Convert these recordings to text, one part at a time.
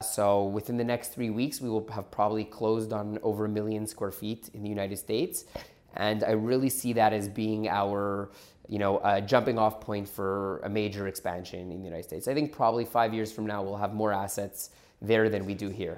So within the next three weeks, we will have probably closed on over a million square feet in the United States, and I really see that as being our you know, jumping off point for a major expansion in the United States. I think probably five years from now, we'll have more assets there than we do here.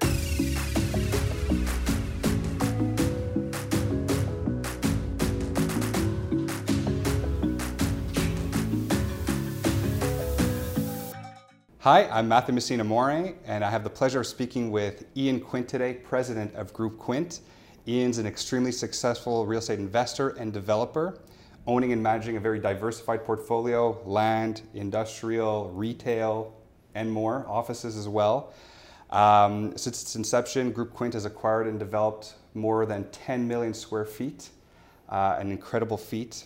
Hi, I'm Matthew Messina More, and I have the pleasure of speaking with Ian Quint today, president of Groupe Quint. Ian's an extremely successful real estate investor and developer, owning and managing a very diversified portfolio land, industrial, retail, and more, offices as well. Um, since its inception, Groupe Quint has acquired and developed more than 10 million square feet, uh, an incredible feat.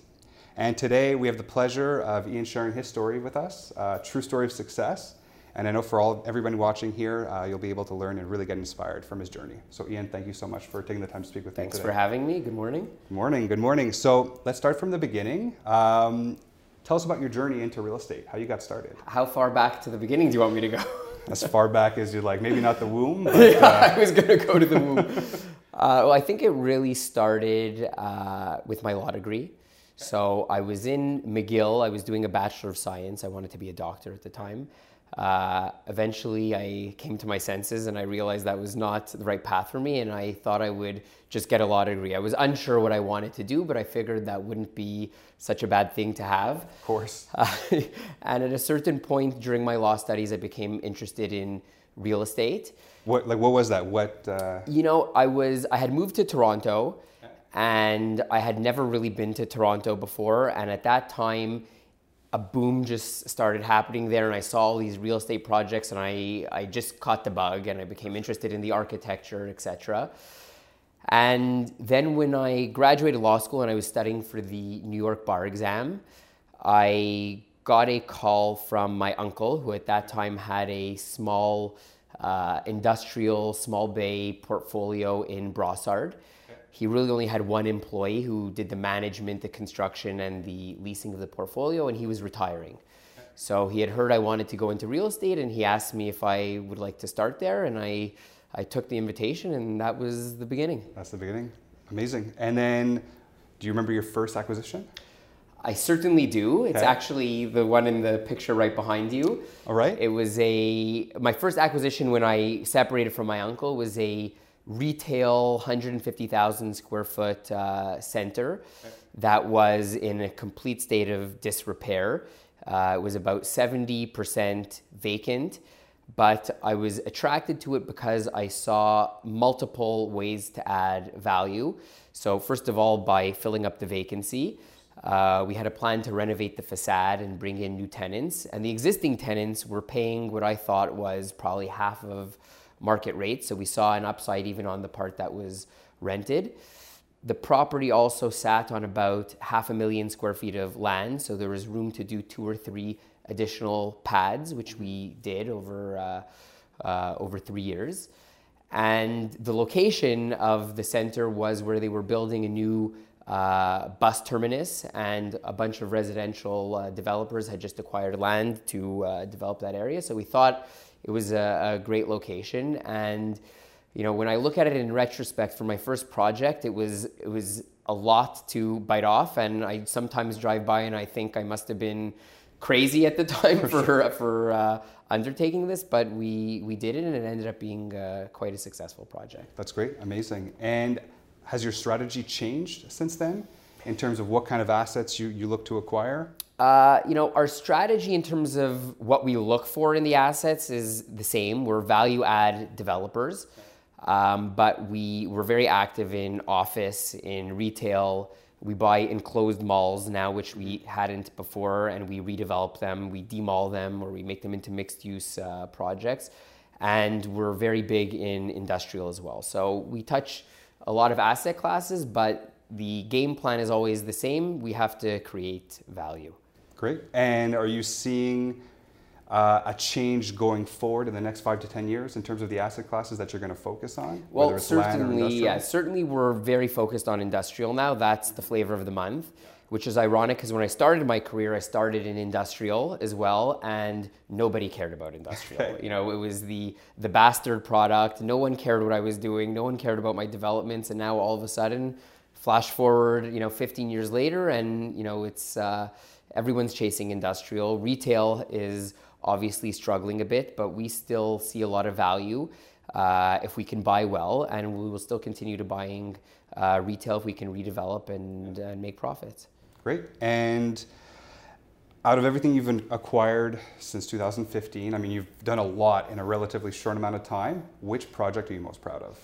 And today we have the pleasure of Ian sharing his story with us, uh, true story of success. And I know for all everybody watching here, uh, you'll be able to learn and really get inspired from his journey. So, Ian, thank you so much for taking the time to speak with Thanks me today. Thanks for having me. Good morning. Good morning. Good morning. So, let's start from the beginning. Um, tell us about your journey into real estate, how you got started. How far back to the beginning do you want me to go? as far back as you like. Maybe not the womb. But, yeah, uh... I was going to go to the womb. Uh, well, I think it really started uh, with my law degree. So I was in McGill. I was doing a Bachelor of Science. I wanted to be a doctor at the time. Uh, eventually, I came to my senses and I realized that was not the right path for me, and I thought I would just get a law degree. I was unsure what I wanted to do, but I figured that wouldn't be such a bad thing to have. Of course. Uh, and at a certain point during my law studies, I became interested in real estate. What like what was that? What? Uh... You know, I was I had moved to Toronto, and I had never really been to Toronto before, and at that time a boom just started happening there and I saw all these real estate projects and I, I just caught the bug and I became interested in the architecture, etc. And then when I graduated law school and I was studying for the New York bar exam, I got a call from my uncle who at that time had a small uh, industrial small bay portfolio in Brossard he really only had one employee who did the management, the construction, and the leasing of the portfolio, and he was retiring. So he had heard I wanted to go into real estate, and he asked me if I would like to start there, and I, I took the invitation, and that was the beginning. That's the beginning. Amazing. And then, do you remember your first acquisition? I certainly do. It's okay. actually the one in the picture right behind you. All right. It was a my first acquisition when I separated from my uncle was a retail 150,000 square foot uh, center that was in a complete state of disrepair. Uh, it was about 70% vacant, but I was attracted to it because I saw multiple ways to add value. So, first of all, by filling up the vacancy. Uh, we had a plan to renovate the facade and bring in new tenants, and the existing tenants were paying what I thought was probably half of market rate. So we saw an upside even on the part that was rented. The property also sat on about half a million square feet of land, so there was room to do two or three additional pads, which we did over uh, uh, over three years. And the location of the center was where they were building a new uh, bus terminus, and a bunch of residential uh, developers had just acquired land to uh, develop that area. So we thought it was a, a great location, and you know when I look at it in retrospect, for my first project, it was it was a lot to bite off, and I sometimes drive by and I think I must have been crazy at the time for for, for uh, undertaking this, but we we did it, and it ended up being uh, quite a successful project. That's great, amazing. And has your strategy changed since then in terms of what kind of assets you, you look to acquire? Uh, you know, our strategy in terms of what we look for in the assets is the same. We're value add developers, um, but we, we're very active in office, in retail. We buy enclosed malls now, which we hadn't before, and we redevelop them, we demall them, or we make them into mixed use uh, projects. And we're very big in industrial as well. So we touch a lot of asset classes, but the game plan is always the same. We have to create value. Great. And are you seeing uh, a change going forward in the next five to ten years in terms of the asset classes that you're going to focus on? Well, certainly, yeah, certainly we're very focused on industrial now. That's the flavor of the month, which is ironic because when I started my career, I started in industrial as well, and nobody cared about industrial. You know, it was the the bastard product. No one cared what I was doing. No one cared about my developments, and now all of a sudden, flash forward, you know, 15 years later, and you know, it's uh, everyone's chasing industrial. Retail is obviously struggling a bit, but we still see a lot of value uh, if we can buy well, and we will still continue to buying uh, retail if we can redevelop and, and make profits. Great. And out of everything you've acquired since 2015, I mean, you've done a lot in a relatively short amount of time. Which project are you most proud of?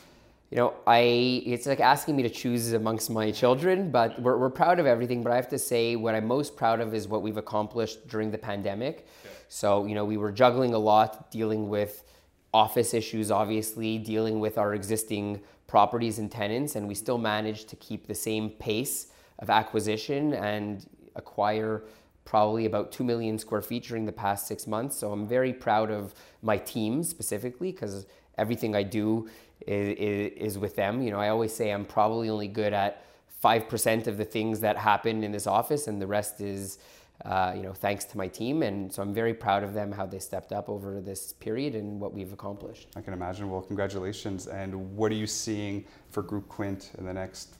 You know, I it's like asking me to choose amongst my children, but we're, we're proud of everything. But I have to say, what I'm most proud of is what we've accomplished during the pandemic. So, you know, we were juggling a lot, dealing with office issues, obviously, dealing with our existing properties and tenants, and we still managed to keep the same pace of acquisition and acquire probably about 2 million square feet during the past six months. So I'm very proud of my team specifically because everything I do is, is, is, with them. You know, I always say I'm probably only good at 5% of the things that happen in this office, and the rest is uh, you know, thanks to my team. And so I'm very proud of them, how they stepped up over this period and what we've accomplished. I can imagine. Well, congratulations. And what are you seeing for Groupe Quint in the next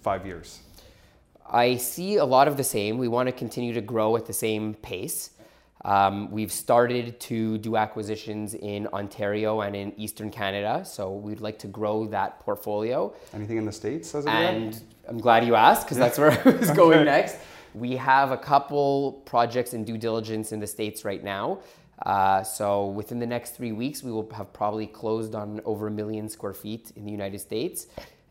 five years? I see a lot of the same. We want to continue to grow at the same pace. Um, we've started to do acquisitions in Ontario and in Eastern Canada, so we'd like to grow that portfolio. Anything in the States as And yet? I'm glad you asked because that's where I was going next. We have a couple projects in due diligence in the States right now. Uh, so within the next three weeks, we will have probably closed on over a million square feet in the United States.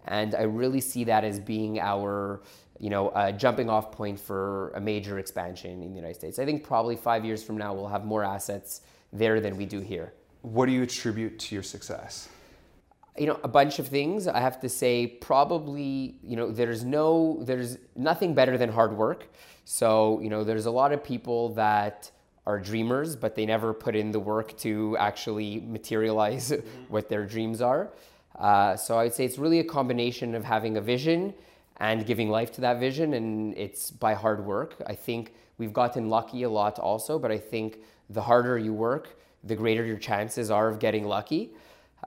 And I really see that as being our, you know, a jumping off point for a major expansion in the United States. I think probably five years from now, we'll have more assets there than we do here. What do you attribute to your success? you know a bunch of things i have to say probably you know there's no there's nothing better than hard work so you know there's a lot of people that are dreamers but they never put in the work to actually materialize what their dreams are uh, so i'd say it's really a combination of having a vision and giving life to that vision and it's by hard work i think we've gotten lucky a lot also but i think the harder you work the greater your chances are of getting lucky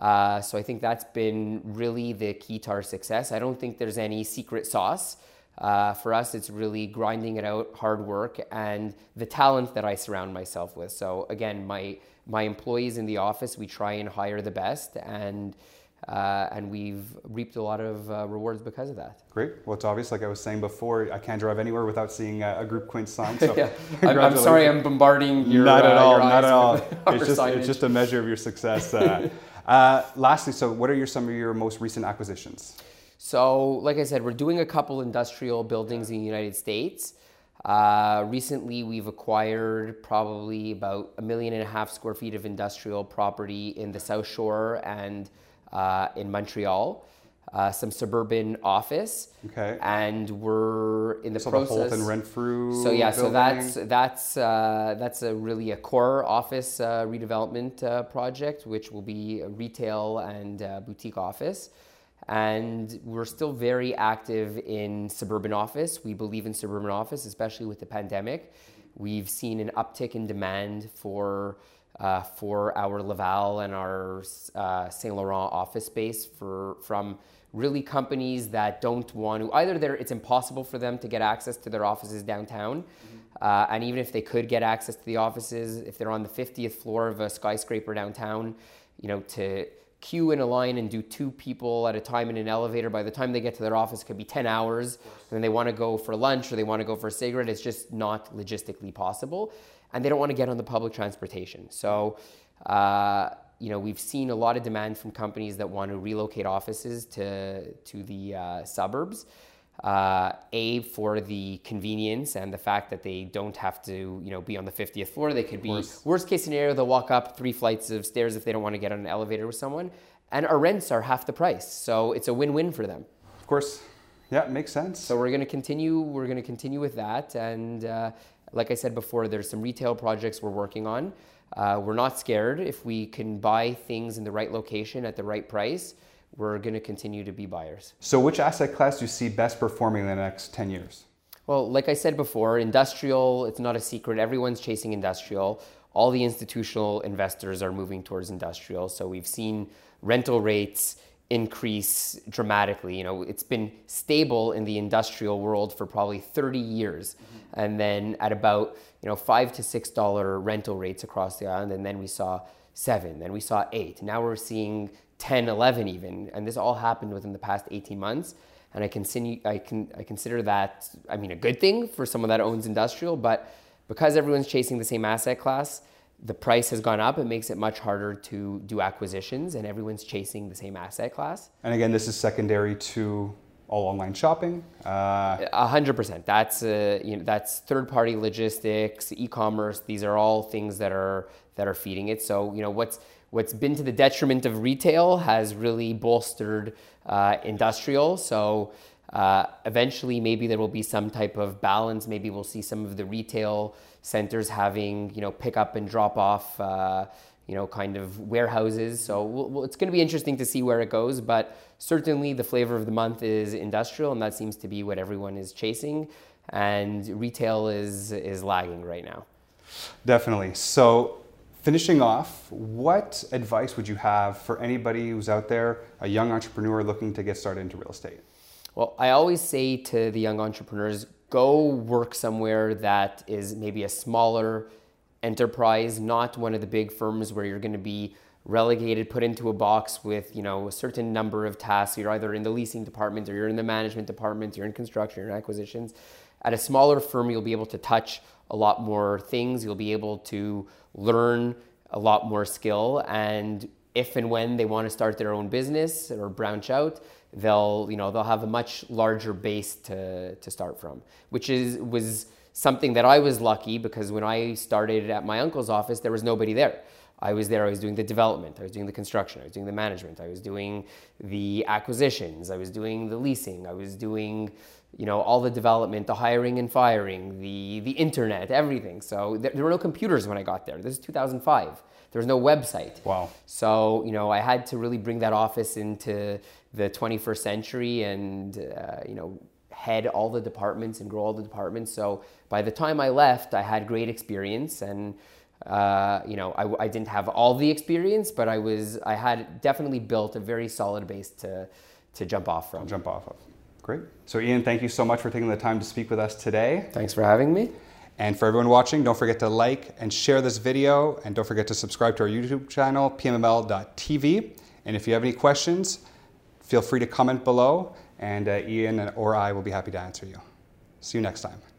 uh, so I think that's been really the key to our success. I don't think there's any secret sauce. Uh, for us, it's really grinding it out, hard work, and the talent that I surround myself with. So again, my my employees in the office, we try and hire the best, and uh, and we've reaped a lot of uh, rewards because of that. Great. Well, it's obvious, like I was saying before, I can't drive anywhere without seeing a, a Groupe Quint sign. So yeah. I'm, I'm, sorry, I'm bombarding your. Not at uh, all. Not at all. It's just, it's just a measure of your success. Uh, uh, lastly, so what are your, some of your most recent acquisitions? So, like I said, we're doing a couple industrial buildings in the United States. Uh, recently, we've acquired probably about a million and a half square feet of industrial property in the South Shore and uh, in Montreal uh, some suburban office. Okay. And we're in the so process. So the Holt and Renfrew. So yeah, building. so that's that's uh, that's a really a core office uh, redevelopment uh, project, which will be a retail and uh, boutique office. And we're still very active in suburban office. We believe in suburban office, especially with the pandemic. We've seen an uptick in demand for uh, for our Laval and our uh, Saint Laurent office space for from really companies that don't want to either it's impossible for them to get access to their offices downtown mm-hmm. uh, and even if they could get access to the offices if they're on the 50th floor of a skyscraper downtown you know to queue in a line and do two people at a time in an elevator by the time they get to their office it could be 10 hours. And then they want to go for lunch or they want to go for a cigarette. It's just not logistically possible and they don't want to get on the public transportation so uh, you know, we've seen a lot of demand from companies that want to relocate offices to, to the uh, suburbs. Uh, a for the convenience and the fact that they don't have to, you know, be on the 50th floor. They could be worst case scenario. They'll walk up three flights of stairs if they don't want to get on an elevator with someone, and our rents are half the price. So it's a win-win for them. Of course, yeah, it makes sense. So we're going to continue. We're going to continue with that, and uh, like I said before, there's some retail projects we're working on. Uh, we're not scared. If we can buy things in the right location at the right price, we're going to continue to be buyers. So, which asset class do you see best performing in the next 10 years? Well, like I said before, industrial, it's not a secret. Everyone's chasing industrial. All the institutional investors are moving towards industrial. So, we've seen rental rates increase dramatically. You know, it's been stable in the industrial world for probably 30 years. Mm-hmm. And then at about, you know, five to six dollar rental rates across the island. And then we saw seven, then we saw eight. Now we're seeing 10, 11 even, and this all happened within the past 18 months. And I, continue, I, can, I consider that, I mean, a good thing for someone that owns industrial, but because everyone's chasing the same asset class, the price has gone up. It makes it much harder to do acquisitions, and everyone's chasing the same asset class. And again, this is secondary to all online shopping. Uh, a hundred percent. That's uh, you know that's third party logistics, e-commerce. These are all things that are that are feeding it. So you know what's what's been to the detriment of retail has really bolstered uh, industrial. So uh, eventually, maybe there will be some type of balance. Maybe we'll see some of the retail centers having you know pick up and drop off. Uh, you know, kind of warehouses. So we'll, it's going to be interesting to see where it goes. But certainly, the flavor of the month is industrial, and that seems to be what everyone is chasing. And retail is is lagging right now. Definitely. So Finishing off, what advice would you have for anybody who's out there, a young entrepreneur looking to get started into real estate? Well, I always say to the young entrepreneurs go work somewhere that is maybe a smaller enterprise, not one of the big firms where you're going to be relegated, put into a box with you know a certain number of tasks. You're either in the leasing department or you're in the management department. You're in construction, you're in acquisitions. At a smaller firm, you'll be able to touch a lot more things. You'll be able to learn a lot more skill, and if and when they want to start their own business or branch out, they'll you know they'll have a much larger base to to start from, which is was something that I was lucky because when I started at my uncle's office, there was nobody there. I was there, I was doing the development, I was doing the construction, I was doing the management, I was doing the acquisitions, I was doing the leasing, I was doing you know all the development the hiring and firing the the internet everything. So there, there were no computers when i got there. This is 2005 there was no website. Wow. So you know i had to really bring that office into the 21st century and uh, you know head all the departments and grow all the departments. So by the time i left i had great experience and uh, you know, I, I, didn't have all the experience, but I was, I had definitely built a very solid base to, to jump off from. Jump off of. Great. So, Ian, thank you so much for taking the time to speak with us today. Thanks for having me. And for everyone watching, don't forget to like and share this video. And don't forget to subscribe to our YouTube channel, pmml.tv. And if you have any questions, feel free to comment below, and uh, Ian or I will be happy to answer you. See you next time.